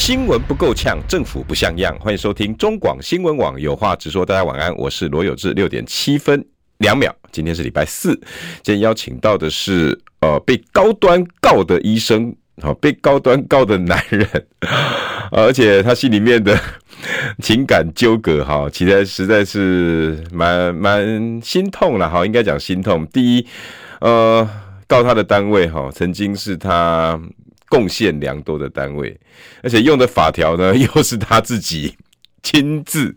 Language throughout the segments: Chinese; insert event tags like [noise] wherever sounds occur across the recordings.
新闻不够呛，政府不像样。欢迎收听中广新闻网有话直说。大家晚安，我是罗有志。六点七分两秒，今天是礼拜四。今天邀请到的是呃被高端告的医生，好、被高端告的男人，[laughs] 而且他心里面的 [laughs] 情感纠葛哈，其实实在是蛮蛮心痛了哈，应该讲心痛。第一，呃，告他的单位哈，曾经是他。贡献良多的单位，而且用的法条呢，[laughs] 又是他自己亲自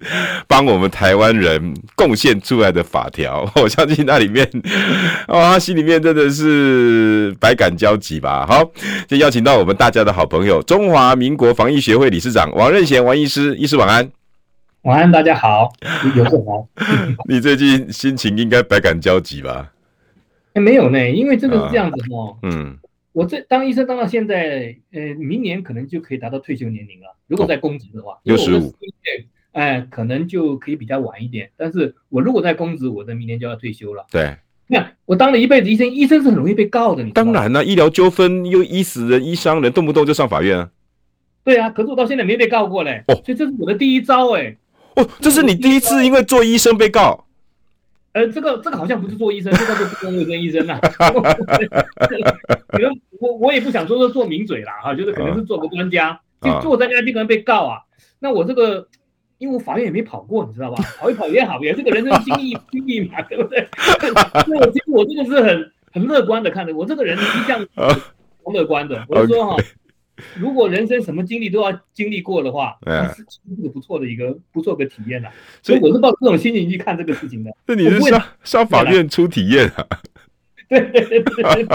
帮我们台湾人贡献出来的法条。[laughs] 我相信那里面，[laughs] 哦，他心里面真的是百感交集吧。好，就邀请到我们大家的好朋友，中华民国防疫学会理事长王任贤王医师，医师晚安。晚安，大家好，有事吗？你最近心情应该百感交集吧？哎、欸，没有呢，因为这个是这样子哦。嗯。我这当医生当到现在，呃，明年可能就可以达到退休年龄了。如果在公职的话，六十五，哎，可能就可以比较晚一点。但是我如果在公职，我的明年就要退休了。对，那我当了一辈子医生，医生是很容易被告的。你当然了，医疗纠纷又医死人、医伤人，动不动就上法院啊。对啊，可是我到现在没被告过嘞。哦，所以这是我的第一招哎。哦，这是你第一次因为做医生被告。呃，这个这个好像不是做医生，这叫做公共卫生医生呐。[laughs] 可能我我也不想说说做名嘴啦，哈，就是可能是做个专家，就做专家就可能被告啊。那我这个，因为我法院也没跑过，你知道吧？跑一跑也好，也是个人生经历经历嘛，对不对？[laughs] 所以我其实我这个是很很乐观的看的，我这个人一向很乐观的。我就说哈。[laughs] 如果人生什么经历都要经历过的话，嗯，是一个不错的一个不错的体验呐。所以我是抱这种心情去看这个事情的。那你是上上法院出体验啊？对对对对。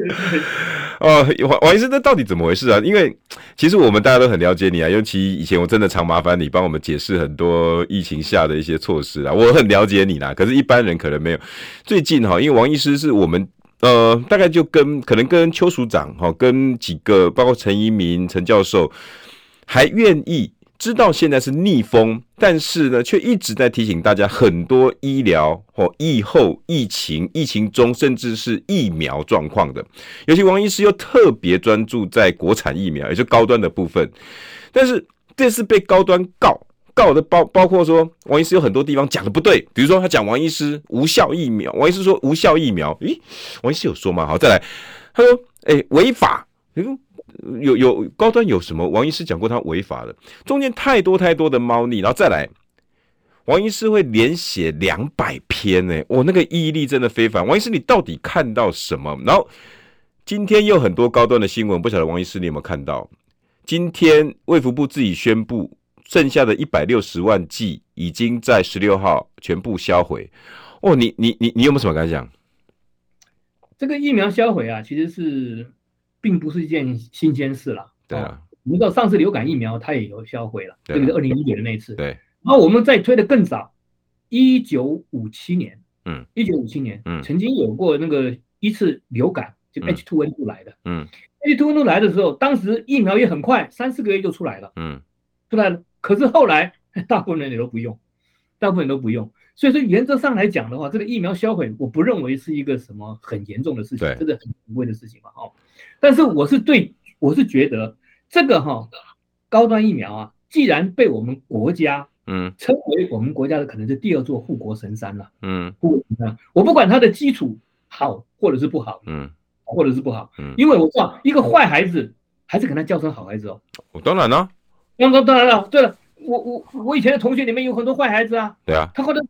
[laughs] 哦，王王医生，那到底怎么回事啊？因为其实我们大家都很了解你啊，尤其以前我真的常麻烦你帮我们解释很多疫情下的一些措施啊，我很了解你啦。可是，一般人可能没有。最近哈，因为王医师是我们。呃，大概就跟可能跟邱署长哈，跟几个包括陈一民陈教授，还愿意知道现在是逆风，但是呢，却一直在提醒大家很多医疗或疫后疫情、疫情中，甚至是疫苗状况的。尤其王医师又特别专注在国产疫苗，也就高端的部分。但是这次被高端告。告的包包括说，王医师有很多地方讲的不对，比如说他讲王医师无效疫苗，王医师说无效疫苗，咦，王医师有说吗？好，再来，他说，诶，违法，有有高端有什么？王医师讲过他违法的，中间太多太多的猫腻，然后再来，王医师会连写两百篇，诶，我那个毅力真的非凡。王医师，你到底看到什么？然后今天又很多高端的新闻，不晓得王医师你有没有看到？今天卫福部自己宣布。剩下的一百六十万剂已经在十六号全部销毁。哦，你你你你有没有什么感想？这个疫苗销毁啊，其实是并不是一件新鲜事了。对啊，你知道上次流感疫苗它也有销毁了，这个是二零一九的那一次。对，然后我们再推的更早，一九五七年，嗯，一九五七年，嗯，曾经有过那个一次流感，就 H2N2 来的，嗯，H2N2 来的时候，当时疫苗也很快，三四个月就出来了，嗯，出来了。可是后来，[laughs] 大部分人也都不用，大部分人都不用。所以说，原则上来讲的话，这个疫苗销毁，我不认为是一个什么很严重的事情，真的很无谓的事情嘛。哦，但是我是对，我是觉得这个哈高端疫苗啊，既然被我们国家嗯称为我们国家的可能是第二座护国神山了，嗯，护国神山，我不管它的基础好或者是不好，嗯，或者是不好，嗯，因为我知道一个坏孩子还是可能叫成好孩子哦。我当然了。当当当然了，对了，我我我以前的同学里面有很多坏孩子啊，对啊，他后来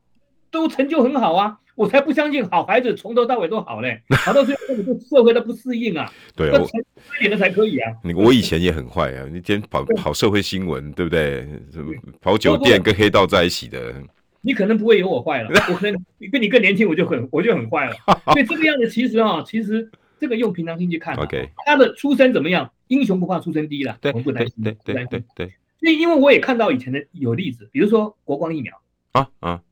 都成就很好啊，我才不相信好孩子从头到尾都好嘞，[laughs] 好到最后根本就社会的不适应啊，对，我一点的才可以啊。你我以前也很坏啊，你天天跑跑社会新闻，对不对？跑酒店跟黑道在一起的。你可能不会有我坏了，我可能跟你更年轻，我就很我就很坏了。[laughs] 所以这个样子其实啊，其实这个用平常心去看，OK，他的出身怎么样？英雄不怕出身低了，我们不担心，对对对对。因因为我也看到以前的有例子，比如说国光疫苗。啊啊，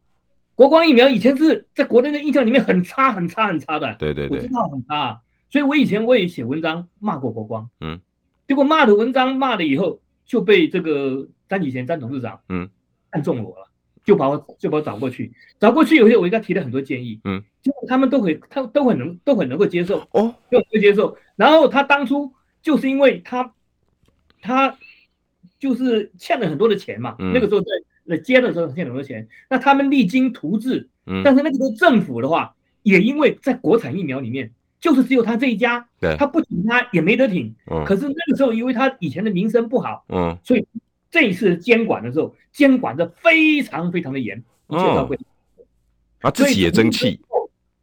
国光疫苗以前是在国内的印象里面很差很差很差的，对对对，我知道很差，所以我以前我也写文章骂过国光，嗯，结果骂的文章骂了以后就被这个詹启贤詹董事长，嗯，看中了我了，就把我就把我找过去，找过去以后我给他提了很多建议，嗯，结果他们都很他都很能都很能够接受，哦，都会接受，然后他当初就是因为他他就是欠了很多的钱嘛，嗯、那个时候在。那接的时候欠很多钱，那他们励精图治，嗯，但是那个时候政府的话，也因为在国产疫苗里面，就是只有他这一家，对，他不挺他也没得挺，嗯，可是那个时候因为他以前的名声不好，嗯，所以这一次监管的时候，监管的非常非常的严，嗯，啊，自己也争气，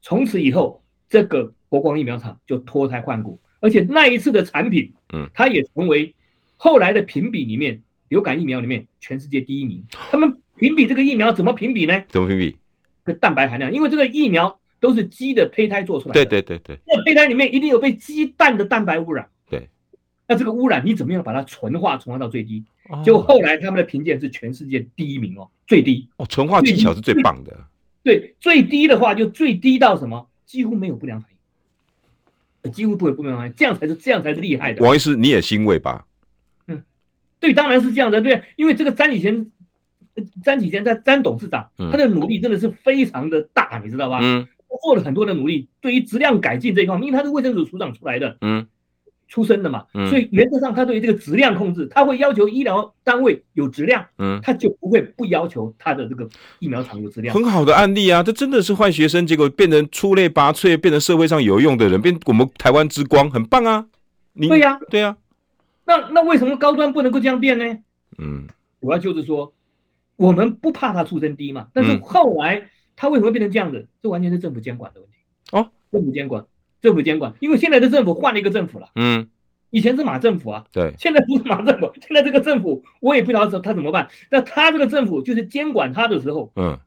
从此以后，这个国光疫苗厂就脱胎换骨，而且那一次的产品，嗯，它也成为后来的评比里面。流感疫苗里面全世界第一名，他们评比这个疫苗怎么评比呢？怎么评比？个蛋白含量，因为这个疫苗都是鸡的胚胎做出来的。对对对对，那胚胎里面一定有被鸡蛋的蛋白污染。对，那这个污染你怎么样把它纯化，纯化到最低？就后来他们的评鉴是全世界第一名哦，最低哦，纯化技巧是最棒的。对，最低的话就最低到什么？几乎没有不良反应，几乎不会不良反应，这样才是这样才是厉害的。王医师，你也欣慰吧？对，当然是这样的，对，因为这个詹启贤，詹启贤在詹董事长，他的努力真的是非常的大，你知道吧？嗯，做了很多的努力，对于质量改进这一方面，因为他是卫生署署长出来的，嗯，出身的嘛，所以原则上他对于这个质量控制，他会要求医疗单位有质量，嗯，他就不会不要求他的这个疫苗厂有质量。很好的案例啊，这真的是坏学生，结果变成出类拔萃，变成社会上有用的人，变我们台湾之光，很棒啊！你对呀，对呀。那那为什么高端不能够这样变呢？嗯，主要就是说，我们不怕他出身低嘛。但是后来他为什么变成这样子？这完全是政府监管的问题。哦，政府监管，政府监管，因为现在的政府换了一个政府了。嗯，以前是马政府啊。对，现在不是马政府，[laughs] 现在这个政府我也不知道他怎么办。那他这个政府就是监管他的时候，嗯，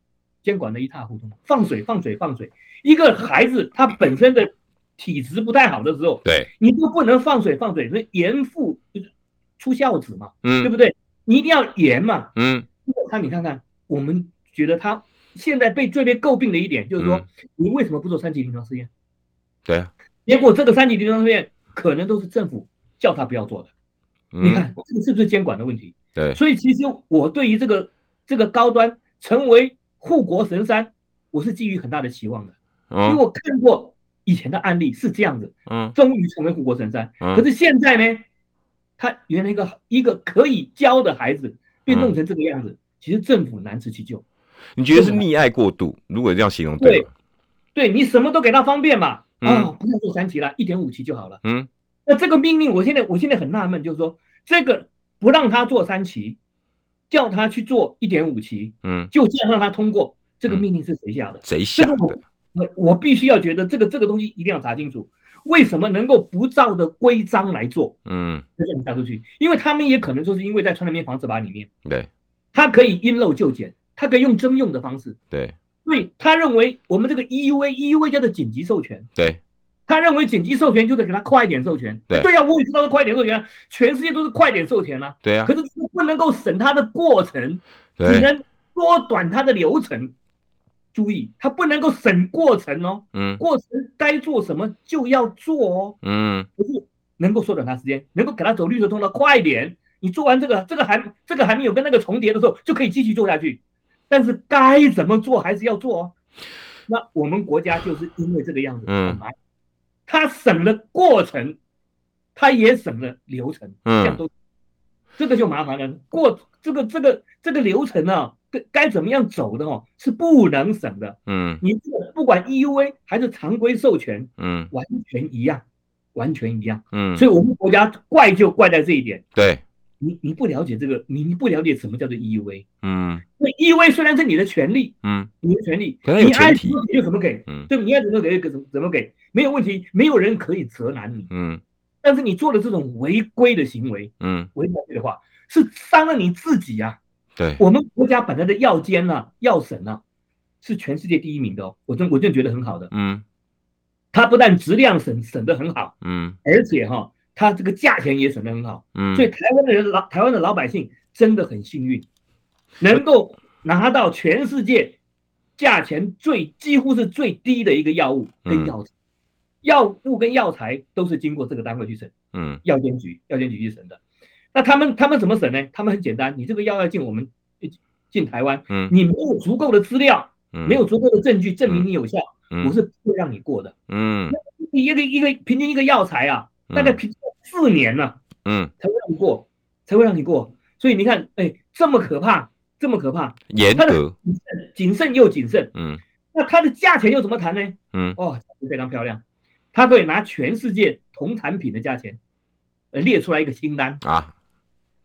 监管的一塌糊涂，放水放水放水。一个孩子他本身的。体质不太好的时候，对，你就不能放水放水，所以严父就是出孝子嘛，嗯，对不对？你一定要严嘛，嗯。那你看看，我们觉得他现在被最被诟病的一点就是说，嗯、你为什么不做三级临床试验？对啊，结果这个三级临床试验可能都是政府叫他不要做的。嗯、你看这个是不是监管的问题？对，所以其实我对于这个这个高端成为护国神山，我是寄予很大的期望的，因为我看过。以前的案例是这样子，嗯，终于成为护国神山。嗯，可是现在呢，他原来一个一个可以教的孩子，被弄成这个样子，其实政府难辞其咎。你觉得是溺爱过度？如果这样形容对，对，对你什么都给他方便嘛，啊，不用做三期了，一点五期就好了。嗯，那这个命令，我现在我现在很纳闷，就是说这个不让他做三期，叫他去做一点五期，嗯，就这样让他通过，这个命令是谁下的？谁下的？我我必须要觉得这个这个东西一定要查清楚，为什么能够不照着规章来做？嗯，就这样下出去，因为他们也可能就是因为在传染病防治法里面，对，他可以因陋就简，他可以用征用的方式，对，所以他认为我们这个 EUA EUA 叫做紧急授权，对，他认为紧急授权就得给他快一点授权，对，对呀，我也知道是快一点授权，全世界都是快点授权啊，对呀，可是不能够省他的过程，只能缩短它的流程。注意，他不能够省过程哦，嗯，过程该做什么就要做哦，嗯，不是能够缩短他时间，能够给他走绿色通道快一点。你做完这个，这个还这个还没有跟那个重叠的时候，就可以继续做下去。但是该怎么做还是要做哦。那我们国家就是因为这个样子，嗯，他省了过程，他也省了流程，嗯，这样都，这个就麻烦了。过这个这个这个流程啊。该该怎么样走的哦，是不能省的。嗯，你这个不管 EUA 还是常规授权，嗯，完全一样，完全一样。嗯，所以我们国家怪就怪在这一点。对，你你不了解这个，你你不了解什么叫做 EUA。嗯，那 EUA 虽然是你的权利，嗯，你的权利，你爱怎么给就怎么给，嗯，对不？你爱怎么给就怎怎么给，没有问题，没有人可以责难你。嗯，但是你做了这种违规的行为，嗯，违规的话，是伤了你自己呀。对，我们国家本来的药监呢，药审呢，是全世界第一名的哦，我真我真觉得很好的。嗯，它不但质量审审得很好，嗯，而且哈，它这个价钱也审得很好，嗯，所以台湾的人老台湾的老百姓真的很幸运，能够拿到全世界价钱最几乎是最低的一个药物跟药材，药物跟药材都是经过这个单位去审，嗯，药监局药监局去审的。那他们他们怎么审呢？他们很简单，你这个药要进我们进台湾，嗯，你没有足够的资料，嗯，没有足够的证据证明你有效，嗯，我是不会让你过的，嗯，那一个一个平均一个药材啊，大概平均四年呢，嗯，才会让你过，才会让你过。所以你看，哎，这么可怕，这么可怕，严格，谨慎又谨慎，嗯，那它的价钱又怎么谈呢？嗯，哦，非常漂亮，它可以拿全世界同产品的价钱，呃，列出来一个清单。啊。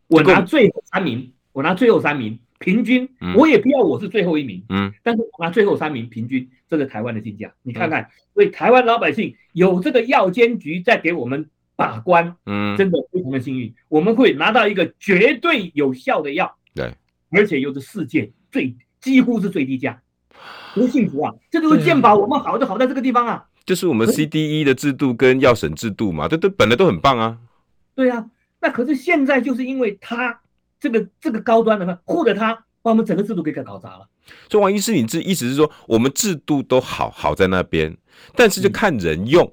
我拿最后三名，我拿最后三名平均，我也不要我是最后一名，嗯，但是我拿最后三名平均，这是台湾的进价，你看看，所以台湾老百姓有这个药监局在给我们把关，嗯，真的非常的幸运，我们会拿到一个绝对有效的药，对，而且又是世界最几乎是最低价，多幸福啊！这都是健保，我们好就好在这个地方啊，就是我们 CDE 的制度跟药审制度嘛，这都本来都很棒啊，对啊。那可是现在就是因为他这个这个高端的嘛，护着他把我们整个制度给搞搞砸了。所以王医师，你这意思是说，我们制度都好好在那边，但是就看人用，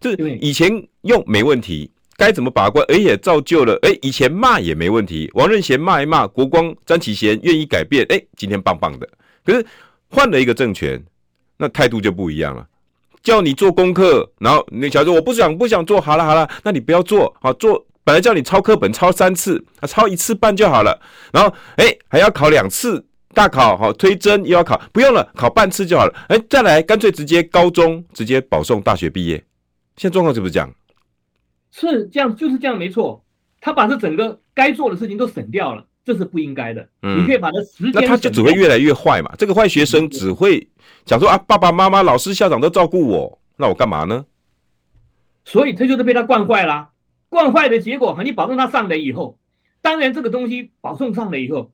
就是以前用没问题，该怎么把关，而且造就了，哎，以前骂也没问题，王任贤骂一骂，国光张启贤愿意改变，哎，今天棒棒的。可是换了一个政权，那态度就不一样了，叫你做功课，然后你假如说我不想不想做，好了好了，那你不要做，好做。本来叫你抄课本抄三次，啊，抄一次半就好了。然后，哎，还要考两次大考，好推甄又要考，不用了，考半次就好了。哎，再来，干脆直接高中直接保送大学毕业。现在状况是不是这样？是这样，就是这样，没错。他把这整个该做的事情都省掉了，这是不应该的。嗯，你可以把它时间，那他就只会越来越坏嘛。这个坏学生只会讲说啊，爸爸妈妈、老师、校长都照顾我，那我干嘛呢？所以这就是被他惯坏了。惯坏的结果哈，你保证他上来以后，当然这个东西保送上来以后，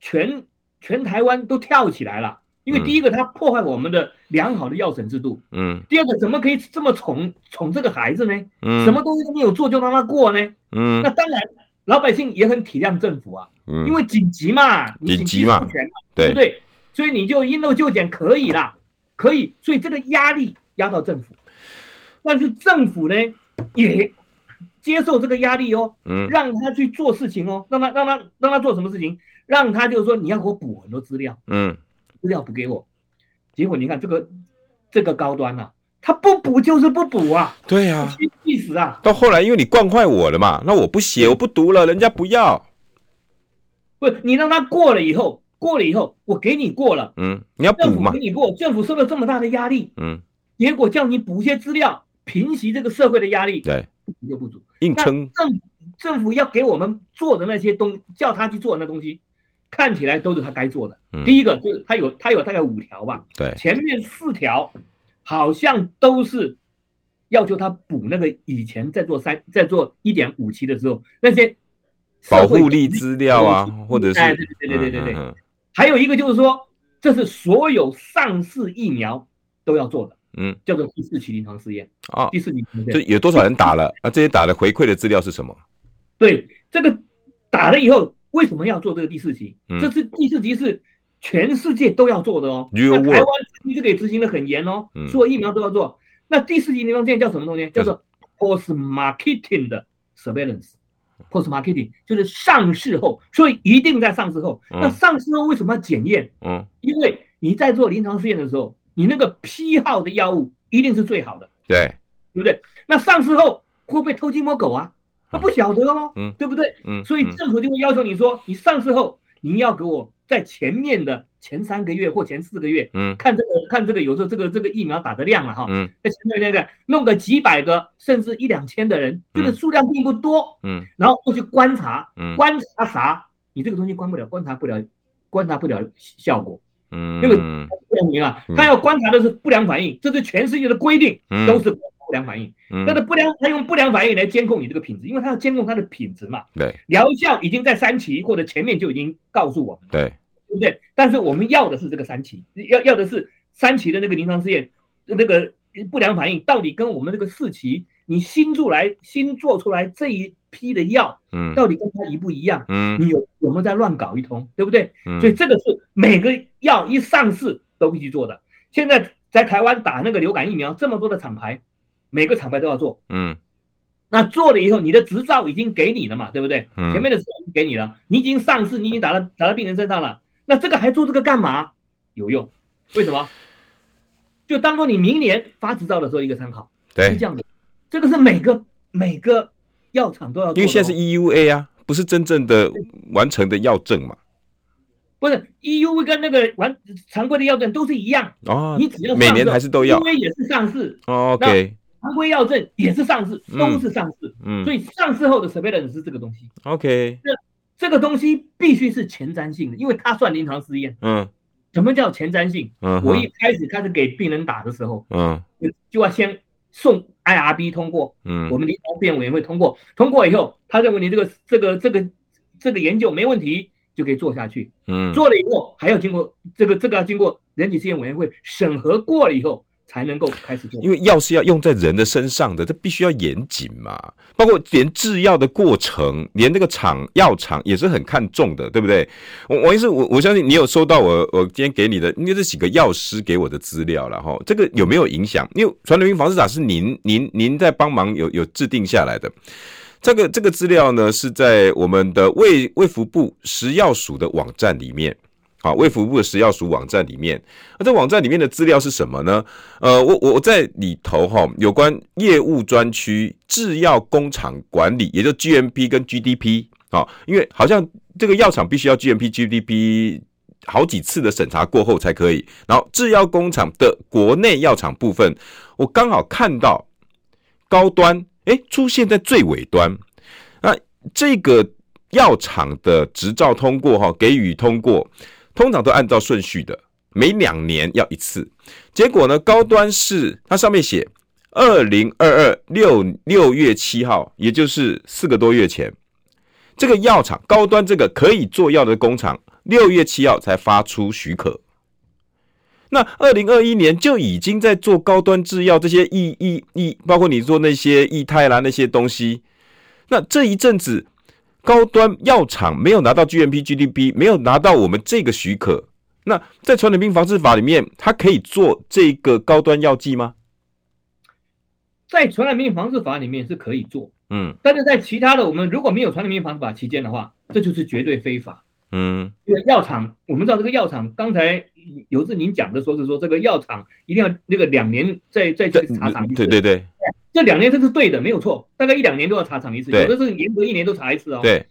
全全台湾都跳起来了。因为第一个，他破坏我们的良好的药审制度，嗯。第二个，怎么可以这么宠宠这个孩子呢？嗯。什么东西都没有做就让他过呢？嗯。那当然，老百姓也很体谅政府啊，嗯。因为紧急嘛，紧急嘛，对不对？所以你就因陋就简可以啦，可以。所以这个压力压到政府，但是政府呢也。接受这个压力哦，嗯，让他去做事情哦，让他让他让他做什么事情，让他就是说你要给我补很多资料，嗯，资料补给我，结果你看这个这个高端呐、啊，他不补就是不补啊，对呀、啊，意思啊，到后来因为你惯坏我了嘛，那我不写我不读了，人家不要，不，你让他过了以后，过了以后我给你过了，嗯，你要补嘛，给你过，政府受了这么大的压力，嗯，结果叫你补些资料，平息这个社会的压力，对。不足就不足，硬撑。政政府要给我们做的那些东，叫他去做那东西，看起来都是他该做的。嗯、第一个就是他有他有大概五条吧，对，前面四条好像都是要求他补那个以前在做三在做一点五期的时候那些保护力资料啊，或者是对对对对对对对，嗯嗯，还有一个就是说，这是所有上市疫苗都要做的。嗯，叫做第四期临床试验啊，第四期就有多少人打了 [laughs] 啊？这些打了回馈的资料是什么？对，这个打了以后为什么要做这个第四期？嗯、这是第四期是全世界都要做的哦。那台湾你这个也执行的很严哦，所有疫苗都要做。嗯、那第四期临床试验叫什么东西？叫做 post marketing 的 surveillance，post marketing 就是上市后，所以一定在上市后。嗯、那上市后为什么要检验？嗯，因为你在做临床试验的时候。你那个批号的药物一定是最好的，对，对不对？那上市后会不会偷鸡摸狗啊？他不晓得哦，嗯，对不对？嗯，所以政府就会要求你说，你上市后你要给我在前面的前三个月或前四个月，嗯，看这个看这个有时候这个这个疫苗打的量了哈，嗯，在前面那个弄个几百个甚至一两千的人，这个数量并不多，嗯，然后过去观察，嗯，观察啥？你这个东西观不了，观察不了，观察不了效果。嗯，这个不良反应啊，他要观察的是不良反应，这是全世界的规定，都是不良反应。但是不良，他用不良反应来监控你这个品质，因为他要监控它的品质嘛。对，疗效已经在三期或者前面就已经告诉我们，对，对不对？但是我们要的是这个三期，要要的是三期的那个临床试验，那个不良反应到底跟我们这个四期你新出来新做出来这一批的药，嗯，到底跟它一不一样？嗯，你有有没有在乱搞一通，对不对？嗯，所以这个是每个药一上市都必须做的。现在在台湾打那个流感疫苗，这么多的厂牌，每个厂牌都要做。嗯，那做了以后，你的执照已经给你了嘛，对不对？嗯，前面的执照已经给你了，你已经上市，你已经打到打到病人身上了。那这个还做这个干嘛？有用？为什么？就当做你明年发执照的时候一个参考。对，是这样的。这个是每个每个药厂都要。因为现在是 EUA 啊，不是真正的完成的药证嘛。不是 EUV 跟那个完常规的药证都是一样。哦，你只要每年还是都要，EUV 也是上市。哦，OK，常规药证也是上市，都是上市，嗯，所以上市后的 surveillance 是这个东西，OK，这这个东西必须是前瞻性的，因为它算临床试验，嗯，什么叫前瞻性？嗯，我一开始开始给病人打的时候，嗯，就要先送 IRB 通过，嗯，我们临床试验委员会通过，通过以后，他认为你这个这个这个这个研究没问题。就可以做下去，嗯，做了以后还要经过这个这个要经过人体试验委员会审核过了以后才能够开始做。因为药是要用在人的身上的，这必须要严谨嘛。包括连制药的过程，连那个厂药厂也是很看重的，对不对？我王医师，我我相信你有收到我我今天给你的，因为这几个药师给我的资料了哈。这个有没有影响？因为传染病防治法是您您您在帮忙有有制定下来的。这个这个资料呢，是在我们的卫卫福部食药署的网站里面，好，卫福部的食药署网站里面，那这网站里面的资料是什么呢？呃，我我在里头哈，有关业务专区制药工厂管理，也就 GMP 跟 GDP，啊，因为好像这个药厂必须要 GMP、GDP 好几次的审查过后才可以，然后制药工厂的国内药厂部分，我刚好看到高端。哎，出现在最尾端，那这个药厂的执照通过哈，给予通过，通常都按照顺序的，每两年要一次。结果呢，高端是它上面写二零二二六六月七号，也就是四个多月前，这个药厂高端这个可以做药的工厂，六月七号才发出许可。那二零二一年就已经在做高端制药这些异异异，包括你做那些异泰啦那些东西。那这一阵子高端药厂没有拿到 GMP、GDP，没有拿到我们这个许可。那在传染病防治法里面，它可以做这个高端药剂吗？在传染病防治法里面是可以做，嗯，但是在其他的我们如果没有传染病防治法期间的话，这就是绝对非法。嗯，因为药厂，我们知道这个药厂，刚才有志您讲的说是说这个药厂一定要那个两年再再去查厂，对对对，这两年这是对的，没有错，大概一两年都要查厂一次，有的是严格一年都查一次哦。对，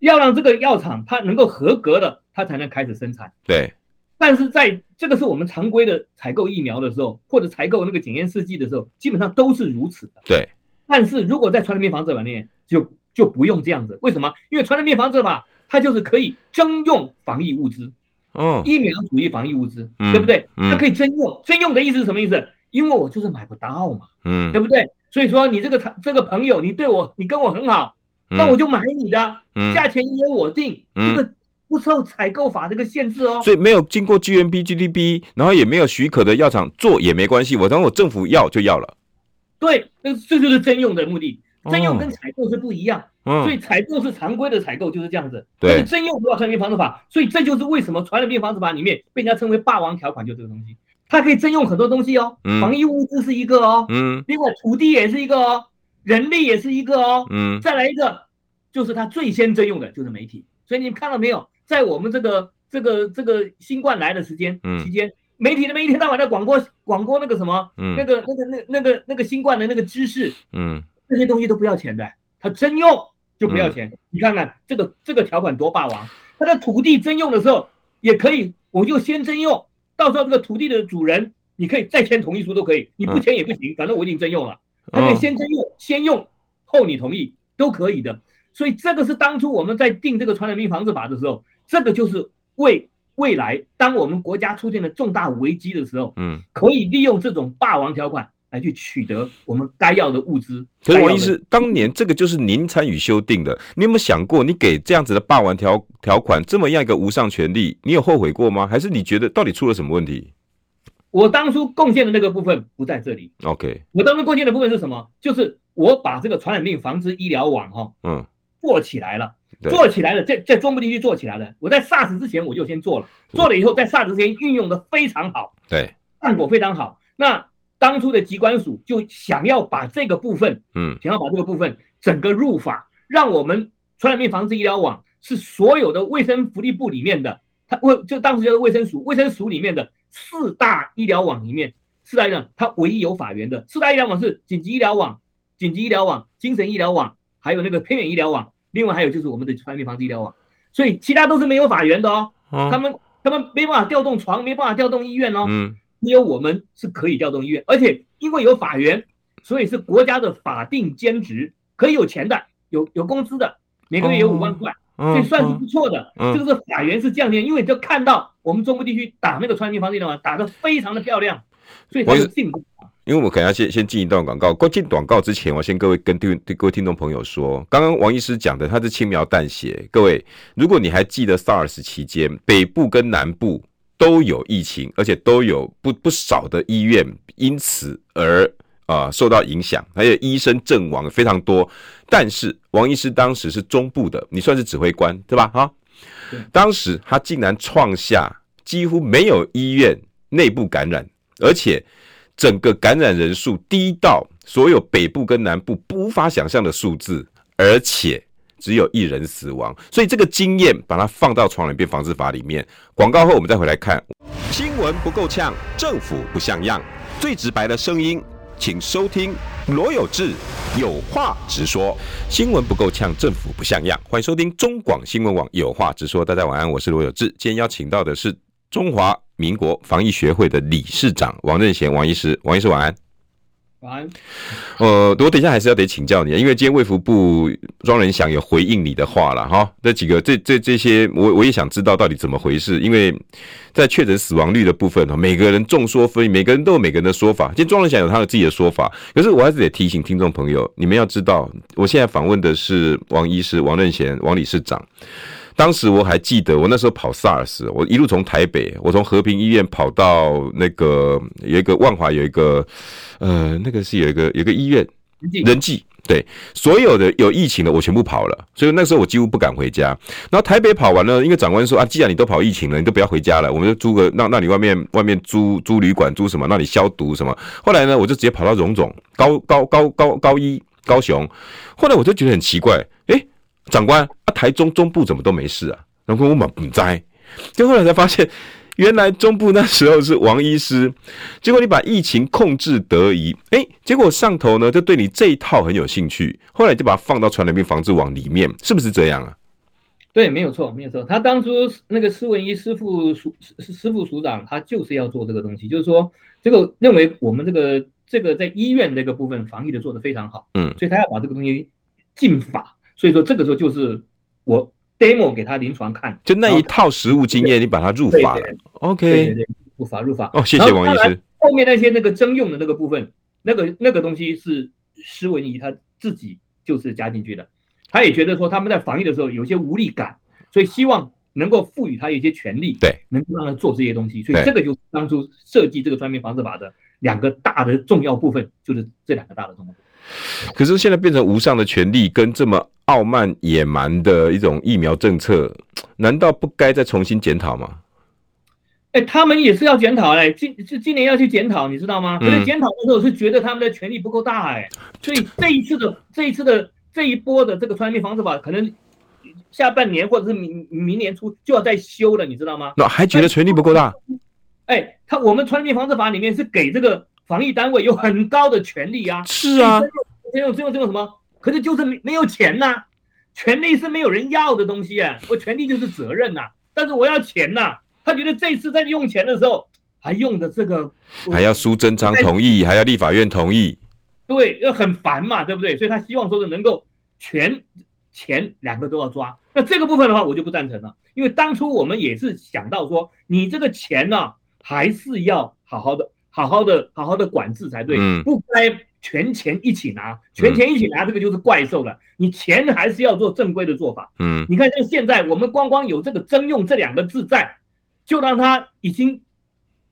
要让这个药厂它能够合格的，它才能开始生产。对，但是在这个是我们常规的采购疫苗的时候，或者采购那个检验试剂的时候，基本上都是如此的。对，但是如果在传染病防治法里面，就就不用这样子，为什么？因为传染病防治法。它就是可以征用防疫物资，哦，疫苗主义防疫物资，对不对？它可以征用，征用的意思是什么意思？因为我就是买不到嘛，嗯，对不对？所以说你这个这个朋友，你对我，你跟我很好，那我就买你的，价钱也我定，这个不受采购法这个限制哦。所以没有经过 GMP、GDP，然后也没有许可的药厂做也没关系，我等我政府要就要了。对，那这就是征用的目的。征用跟采购是不一样，所以采购是常规的采购就是这样子。对，征用不要传染病防治法，所以这就是为什么传染病防治法里面被人家称为霸王条款，就这个东西，它可以征用很多东西哦。防疫物资是一个哦，嗯，另外土地也是一个哦，人力也是一个哦，嗯，再来一个就是它最先征用的就是媒体。所以你们看到没有，在我们这个这个这个新冠来的时间期间，媒体那边一天到晚在广播广播那个什么，那个那个那那个那个新冠的那个知识，嗯。这些东西都不要钱的，他征用就不要钱。嗯、你看看这个这个条款多霸王！他在土地征用的时候也可以，我就先征用，到时候这个土地的主人你可以再签同意书都可以，你不签也不行，反正我已经征用了。他可以先征用，先用后你同意都可以的。所以这个是当初我们在定这个传染病防治法的时候，这个就是为未来当我们国家出现了重大危机的时候，嗯，可以利用这种霸王条款。来去取得我们该要的物资。可是王医师，当年这个就是您参与修订的，你有没有想过，你给这样子的霸王条条款这么样一个无上权利，你有后悔过吗？还是你觉得到底出了什么问题？我当初贡献的那个部分不在这里。OK，我当初贡献的部分是什么？就是我把这个传染病防治医疗网哈，嗯，做起来了。做起来了，在在中部地区做起来了。我在 SARS 之前我就先做了，做了以后在 SARS 之前运用的非常好，对，效果非常好。那当初的疾管署就想要把这个部分，嗯，想要把这个部分整个入法，让我们传染病防治医疗网是所有的卫生福利部里面的，它卫就当时叫做卫生署，卫生署里面的四大医疗网里面，四大呢，它唯一有法源的四大医疗网是紧急医疗网、紧急医疗网、精神医疗网，还有那个偏远医疗网，另外还有就是我们的传染病防治医疗网，所以其他都是没有法源的哦，哦他们他们没办法调动床，没办法调动医院哦，嗯。只有我们是可以调动医院，而且因为有法源，所以是国家的法定兼职，可以有钱的，有有工资的，每个月有五万块，所以算是不错的。这个是法源是这样的，因为就看到我们中部地区打那个传染病防疫的嘛，打得非常的漂亮，所以它是进步。因为我可能要先先进一段广告，关进广告之前，我先各位跟听各位听众朋友说，刚刚王医师讲的他是轻描淡写，各位如果你还记得 SARS 期间北部跟南部。都有疫情，而且都有不不少的医院因此而啊、呃、受到影响，还有医生阵亡非常多。但是王医师当时是中部的，你算是指挥官对吧？哈，当时他竟然创下几乎没有医院内部感染，而且整个感染人数低到所有北部跟南部无法想象的数字，而且。只有一人死亡，所以这个经验把它放到传染病防治法里面。广告后我们再回来看。新闻不够呛，政府不像样，最直白的声音，请收听罗有志有话直说。新闻不够呛，政府不像样，欢迎收听中广新闻网有话直说。大家晚安，我是罗有志。今天邀请到的是中华民国防疫学会的理事长王任贤王医师，王医师晚安。晚安。呃，我等一下还是要得请教你，因为今天卫福部庄人祥有回应你的话了哈。那几个这这这些，我我也想知道到底怎么回事，因为在确诊死亡率的部分哈，每个人众说纷纭，每个人都有每个人的说法。今天庄人祥有他的自己的说法，可是我还是得提醒听众朋友，你们要知道，我现在访问的是王医师、王任贤、王理事长。当时我还记得，我那时候跑 SARS，我一路从台北，我从和平医院跑到那个有一个万华有一个，呃，那个是有一个有一个医院，仁济，对，所有的有疫情的我全部跑了，所以那时候我几乎不敢回家。然后台北跑完了，因为长官说啊，既然你都跑疫情了，你都不要回家了，我们就租个那那你外面外面租租旅馆租什么，那你消毒什么。后来呢，我就直接跑到荣总高高高高高一高雄，后来我就觉得很奇怪，诶。长官，啊，台中中部怎么都没事啊？然后我们不在，就后来才发现，原来中部那时候是王医师，结果你把疫情控制得宜，诶，结果上头呢就对你这一套很有兴趣，后来就把它放到传染病防治网里面，是不是这样啊？对，没有错，没有错。他当初那个施文一师副署师副署长，他就是要做这个东西，就是说这个认为我们这个这个在医院这个部分防疫的做得非常好，嗯，所以他要把这个东西进法。所以说这个时候就是我 demo 给他临床看，就那一套实务经验，你把它入法了。OK，对对对，入法入法。哦，谢谢王医师。后面那些那个征用的那个部分，那个那个东西是施文仪他自己就是加进去的。他也觉得说他们在防疫的时候有些无力感，所以希望能够赋予他一些权利，对，能够让他做这些东西。所以这个就是当初设计这个专门防治法的两个大的重要部分，就是这两个大的重要。可是现在变成无上的权利跟这么傲慢野蛮的一种疫苗政策，难道不该再重新检讨吗？哎、欸，他们也是要检讨哎，今是今年要去检讨，你知道吗？可是检讨的时候是觉得他们的权力不够大哎，所以这一次的这一次的这一波的这个传染病防治法，可能下半年或者是明明年初就要再修了，你知道吗？那还觉得权力不够大？哎、欸，他我们传染病防治法里面是给这个。防疫单位有很高的权力啊，是啊，这种这种这种什么？可是就是没没有钱呐、啊，权力是没有人要的东西啊，我权力就是责任呐、啊，但是我要钱呐、啊，他觉得这次在用钱的时候还用的这个，还要苏贞昌同意，还要立法院同意，对，要很烦嘛，对不对？所以他希望说是能够权钱两个都要抓，那这个部分的话我就不赞成了，因为当初我们也是想到说，你这个钱呢、啊、还是要好好的。好好的，好好的管制才对，不该全钱一起拿，全钱一起拿，这个就是怪兽了。你钱还是要做正规的做法。嗯，你看，像现在我们光光有这个征用这两个字在，就让他已经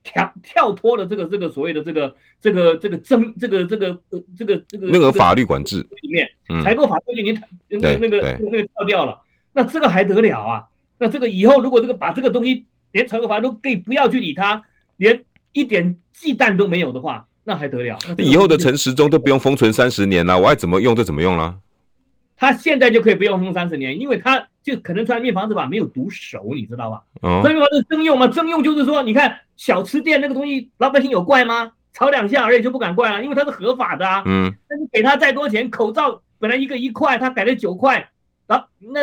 跳跳脱了这个这个所谓的这个这个这个征这个这个呃这个这个那个法律管制里面，采购法规已经那个那个那个跳掉了。那这个还得了啊？那这个以后如果这个把这个东西连采购法都可以不要去理它，连一点忌惮都没有的话，那还得了？以后的陈时中都不用封存三十年了，我爱怎么用就怎么用了。他现在就可以不用封三十年，因为他就可能传面房子吧没有读熟，你知道吧？哦，传面房子征用嘛，征用就是说，你看小吃店那个东西，老百姓有怪吗？炒两下而已就不敢怪了，因为它是合法的啊。嗯。那你给他再多钱，口罩本来一个一块，他改了九块，老，那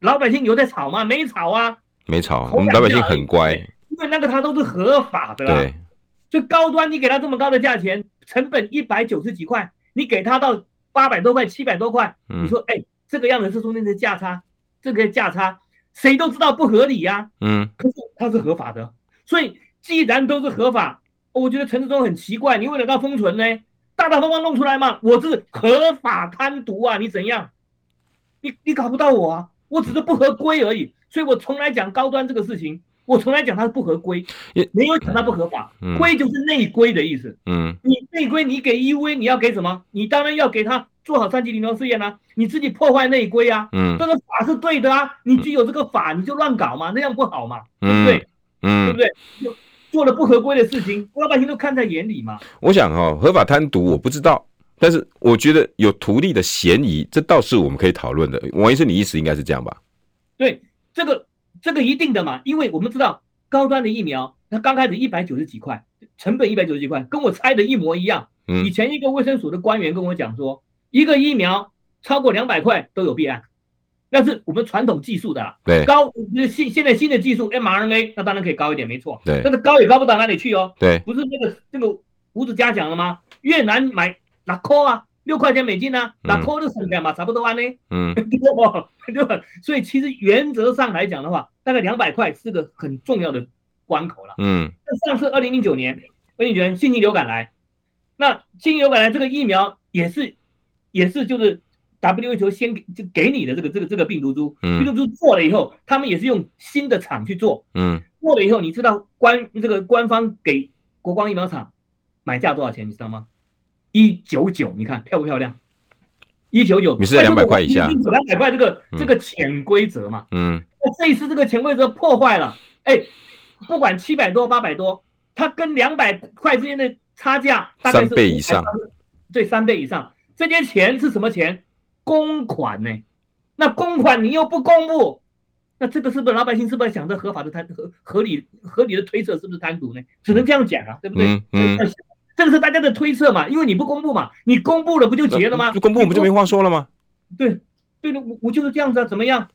老百姓有在炒吗？没炒啊。没吵，我们老百姓很乖，因为那个他都是合法的。对。就高端，你给他这么高的价钱，成本一百九十几块，你给他到。八百多块，七百多块，你说，哎，这个样子是中间的价差，这个价差，谁都知道不合理呀。嗯，可是它是合法的，所以既然都是合法，我觉得陈志忠很奇怪，你为了要封存呢，大大方方弄出来嘛，我是合法贪渎啊，你怎样？你你搞不到我啊，我只是不合规而已，所以我从来讲高端这个事情。我从来讲它是不合规，也没有讲它不合法。规就是内规的意思。嗯，你内规你给 EUV，你要给什么？你当然要给他做好三级临床试验啊。你自己破坏内规啊。嗯，这个法是对的啊。你具有这个法，你就乱搞嘛，那样不好嘛，对不对？嗯，对不对？就做了不合规的事情，老百姓都看在眼里嘛。我想哈，合法贪渎我不知道，但是我觉得有图利的嫌疑，这倒是我们可以讨论的。王医生，你意思应该是这样吧？对，这个。这个一定的嘛，因为我们知道高端的疫苗，它刚开始一百九十几块，成本一百九十几块，跟我猜的一模一样。以前一个卫生署的官员跟我讲说，一个疫苗超过两百块都有弊案，那是我们传统技术的啦。对，高现现在新的技术 mRNA，那当然可以高一点，没错。对，但是高也高不到哪里去哦。对，不是那个那个胡子嘉讲了吗？越南买哪扣啊？六块钱美金呢、啊，那扣的省钱嘛，差不多啊呢。嗯，[laughs] 对吧？对吧？所以其实原则上来讲的话，大概两百块是个很重要的关口了。嗯，那上次二零零九年，二零零九年新型流感来，那新型流感来这个疫苗也是也是就是 WHO 先给就给你的这个这个这个病毒株，病毒株做了以后，他们也是用新的厂去做。嗯，做了以后，你知道官这个官方给国光疫苗厂买价多少钱？你知道吗？一九九，你看漂不漂亮？一九九，你是在两百块以下。两百块这个、嗯、这个潜规则嘛，嗯，那这一次这个潜规则破坏了，哎、欸，不管七百多八百多，它跟两百块之间的差价大概是三倍以上，对，三倍以上。这些钱是什么钱？公款呢？那公款你又不公布，那这个是不是老百姓是不是想着合法的贪合合理合理的推测是不是贪渎呢？只能这样讲啊，对不对？嗯。嗯这个是大家的推测嘛，因为你不公布嘛，你公布了不就结了吗？不公布我们就没话说了吗？对，对的，我我就是这样子啊，怎么样？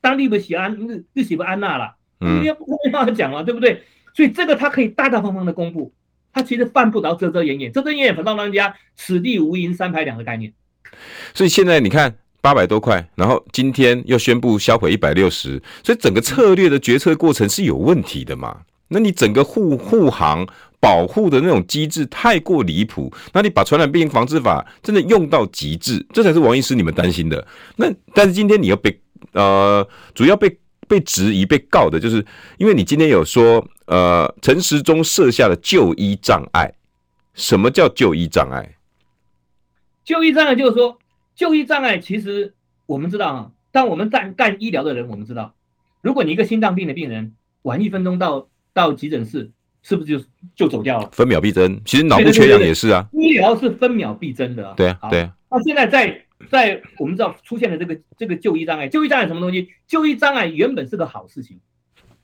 当地不喜安，日日喜不安娜了，嗯，没办法讲了，对不对？所以这个他可以大大方方的公布，他其实犯不着遮遮掩掩，遮遮掩掩反倒让人家此地无银三百两的概念。所以现在你看八百多块，然后今天又宣布销毁一百六十，所以整个策略的决策过程是有问题的嘛？那你整个护护航。保护的那种机制太过离谱，那你把传染病防治法真的用到极致，这才是王医师你们担心的。那但是今天你要被呃，主要被被质疑、被告的，就是因为你今天有说呃，陈时中设下的就医障碍。什么叫就医障碍？就医障碍就是说，就医障碍其实我们知道啊，当我们干干医疗的人，我们知道，如果你一个心脏病的病人晚一分钟到到急诊室。是不是就就走掉了？分秒必争，其实脑部缺氧也是啊。医疗是分秒必争的。对啊，对啊。那现在在在我们知道出现了这个这个就医障碍，就医障碍什么东西？就医障碍原本是个好事情，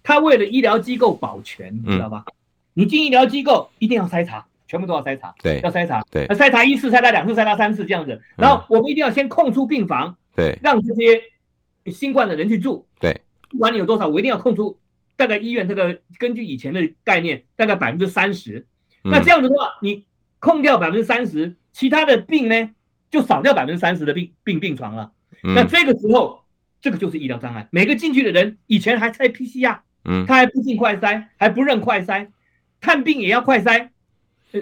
他为了医疗机构保全，你知道吧？嗯、你进医疗机构一定要筛查，全部都要筛查，对，要筛查，对，筛查一次，筛查两次，筛查三次这样子。然后我们一定要先空出病房，对，让这些新冠的人去住，对，不管你有多少，我一定要空出。大概医院这个根据以前的概念，大概百分之三十。那这样子的话，你空掉百分之三十，其他的病呢，就少掉百分之三十的病病病床了。那这个时候，这个就是医疗障碍。每个进去的人以前还猜 PCR，嗯，他还不进快筛，还不认快筛，探病也要快筛，呃，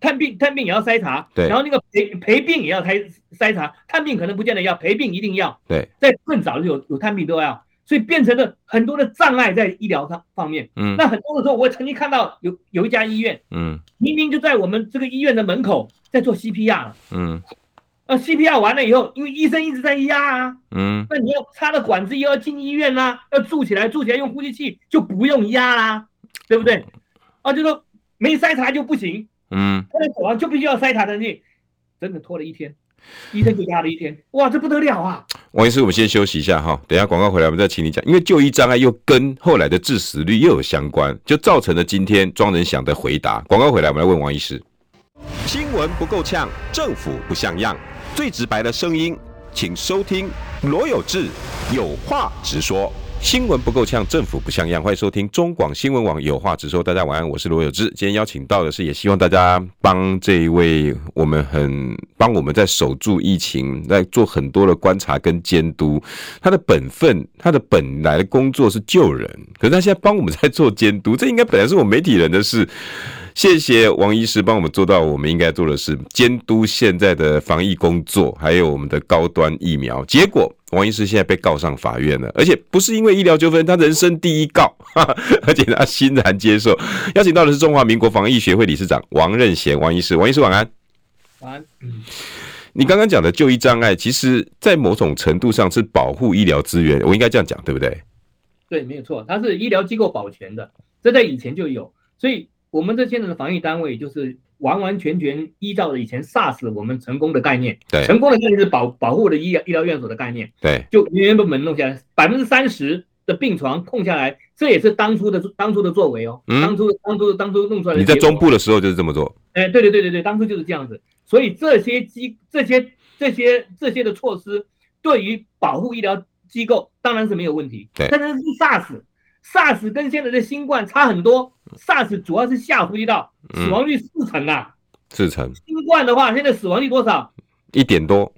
探病探病也要筛查，对，然后那个陪陪病也要筛筛查，探病可能不见得要，陪病一定要，对，在更早的有有探病都要。所以变成了很多的障碍在医疗上方面。嗯，那很多的时候，我曾经看到有有一家医院，嗯，明明就在我们这个医院的门口在做 CPR。嗯，那 CPR 完了以后，因为医生一直在压啊，嗯，那你要插了管子又要进医院啦、啊，要住起来，住起来用呼吸器就不用压啦，对不对？啊，就说没筛查就不行，嗯，他的死亡就必须要筛查的，你真的拖了一天，医生就压了一天，哇，这不得了啊！王医师，我们先休息一下哈，等一下广告回来我们再请你讲，因为就医障碍又跟后来的致死率又有相关，就造成了今天庄仁祥的回答。广告回来，我们来问王医师。新闻不够呛，政府不像样，最直白的声音，请收听罗有志有话直说。新闻不够呛，政府不像样，欢迎收听中广新闻网有话直说。大家晚安，我是罗有志。今天邀请到的是，也希望大家帮这一位我们很帮我们在守住疫情，在做很多的观察跟监督。他的本分，他的本来的工作是救人，可是他现在帮我们在做监督，这应该本来是我媒体人的事。谢谢王医师帮我们做到我们应该做的事，监督现在的防疫工作，还有我们的高端疫苗。结果王医师现在被告上法院了，而且不是因为医疗纠纷，他人生第一告，哈 [laughs] 哈，而且他欣然接受。邀请到的是中华民国防疫学会理事长王任贤王医师，王医师晚安。晚安。嗯，你刚刚讲的就医障碍，其实在某种程度上是保护医疗资源，我应该这样讲，对不对？对，没有错，它是医疗机构保全的，这在以前就有，所以。我们这现在的防疫单位就是完完全全依照了以前 SARS 我们成功的概念，对，成功的概念是保保护的医疗医疗院所的概念，对，就原原本本弄下来，百分之三十的病床空下来，这也是当初的当初的作为哦，嗯、当初当初当初弄出来的。你在中部的时候就是这么做？哎，对对对对对，当初就是这样子，所以这些机这些这些这些的措施对于保护医疗机构当然是没有问题，对，但是是 SARS。SARS 跟现在的新冠差很多，SARS 主要是下呼吸道，死亡率四成啊，四成。新冠的话，现在死亡率多少？一点多，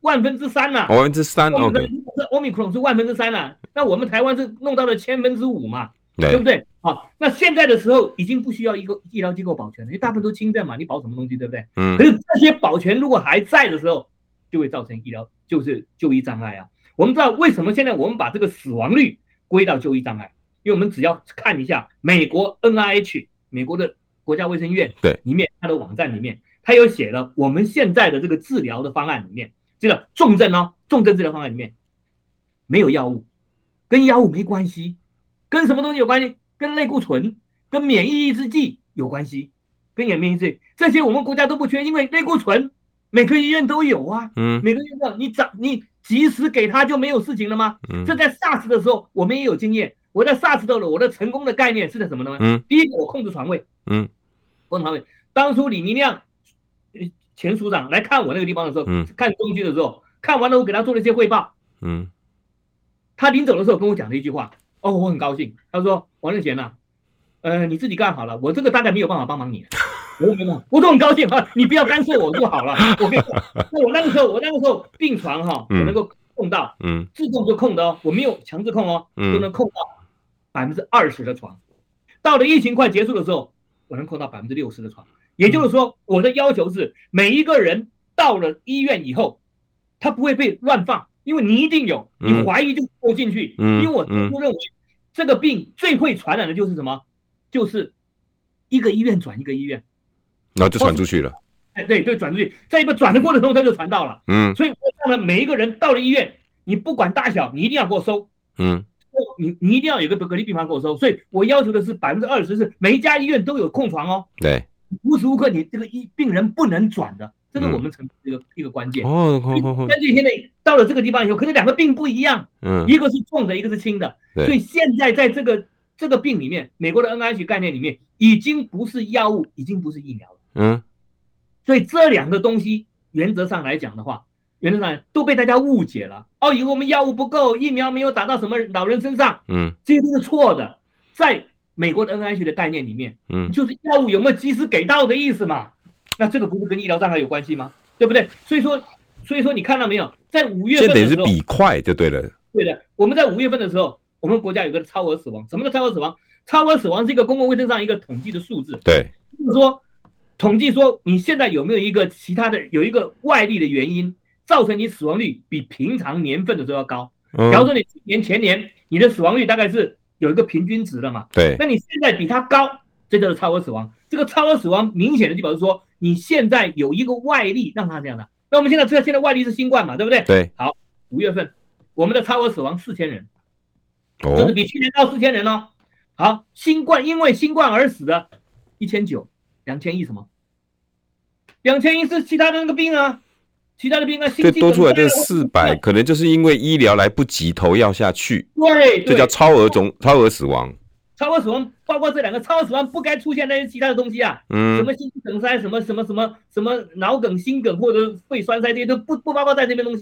万分之三呐，万分之三。OK，这 Omicron 是万分之三呐，那我们台湾是弄到了千分之五嘛，对不对？好，那现在的时候已经不需要一个医疗机构保全了，因为大部分都轻症嘛，你保什么东西，对不对？嗯。可是这些保全如果还在的时候，就会造成医疗就是就医障碍啊。我们知道为什么现在我们把这个死亡率归到就医障碍，因为我们只要看一下美国 NIH 美国的国家卫生院对里面，它的网站里面，它有写了我们现在的这个治疗的方案里面，这个重症哦，重症治疗方案里面没有药物，跟药物没关系，跟什么东西有关系？跟类固醇、跟免疫抑制剂有关系，跟免疫抑制剂这些我们国家都不缺，因为类固醇每个医院都有啊，嗯，每个医院你找你。及时给他就没有事情了吗？嗯，这在 SARS 的时候我们也有经验。我在 SARS 的时候我的成功的概念是在什么呢？嗯，第一个我控制床位，嗯，控制床位。当初李明亮前署长来看我那个地方的时候，嗯，看中区的时候，看完了我给他做了一些汇报，嗯，他临走的时候跟我讲了一句话，哦，我很高兴。他说：“王任贤呐，呃，你自己干好了，我这个大概没有办法帮忙你。”我我都很高兴啊！你不要干涉我就好了。[laughs] 我跟你说，那我那个时候，我那个时候病床哈，我能够控到，嗯，自动就控的哦，我没有强制控哦，都能控到百分之二十的床。到了疫情快结束的时候，我能控到百分之六十的床。也就是说，我的要求是，每一个人到了医院以后，他不会被乱放，因为你一定有，你怀疑就拖进去。因为我我认为，这个病最会传染的就是什么？就是一个医院转一个医院。然后就传出去了，哎，对对，转出去，在一个转的过程中，它就传到了，嗯，所以我让每一个人到了医院，你不管大小，你一定要给我收，嗯，你你一定要有一个隔离病房给我收，所以我要求的是百分之二十是每一家医院都有空床哦，对，无时无刻你这个医病人不能转的，这是我们成一个一个关键。哦，好好好，但是现在到了这个地方以后，可是两个病不一样，嗯，一个是重的，一个是轻的，所以现在在这个这个病里面，美国的 NIH 概念里面已经不是药物，已经不是疫苗了。嗯，所以这两个东西原则上来讲的话，原则上都被大家误解了。哦，以为我们药物不够，疫苗没有打到什么老人身上。嗯，这些都是错的。在美国的 NIH 的概念里面，嗯，就是药物有没有及时给到的意思嘛？那这个不是跟医疗障碍有关系吗？对不对？所以说，所以说你看到没有，在五月份的时候，这得是比快就对了。对的，我们在五月份的时候，我们国家有个超额死亡。什么叫超额死亡？超额死亡是一个公共卫生上一个统计的数字。对，就是说。统计说，你现在有没有一个其他的有一个外力的原因，造成你死亡率比平常年份的时候要高？比方说你去年前年你的死亡率大概是有一个平均值的嘛？对。那你现在比它高，这就是超额死亡。这个超额死亡明显的就表示说，你现在有一个外力让它这样的，那我们现在知道，现在外力是新冠嘛，对不对？对。好，五月份我们的超额死亡四千人，哦，就是比去年高四千人哦。好，新冠因为新冠而死的，一千九，两千亿什么？两千亿是其他的那个病啊，其他的病啊。对，多出来的四百，可能就是因为医疗来不及投药下去。对，这叫超额总超额死亡。超额死亡包括这两个，超额死亡不该出现那些其他的东西啊，嗯，什么心肌梗塞，什么什么什么什么脑梗、心梗或者肺栓塞这些都不不包括在这边东西。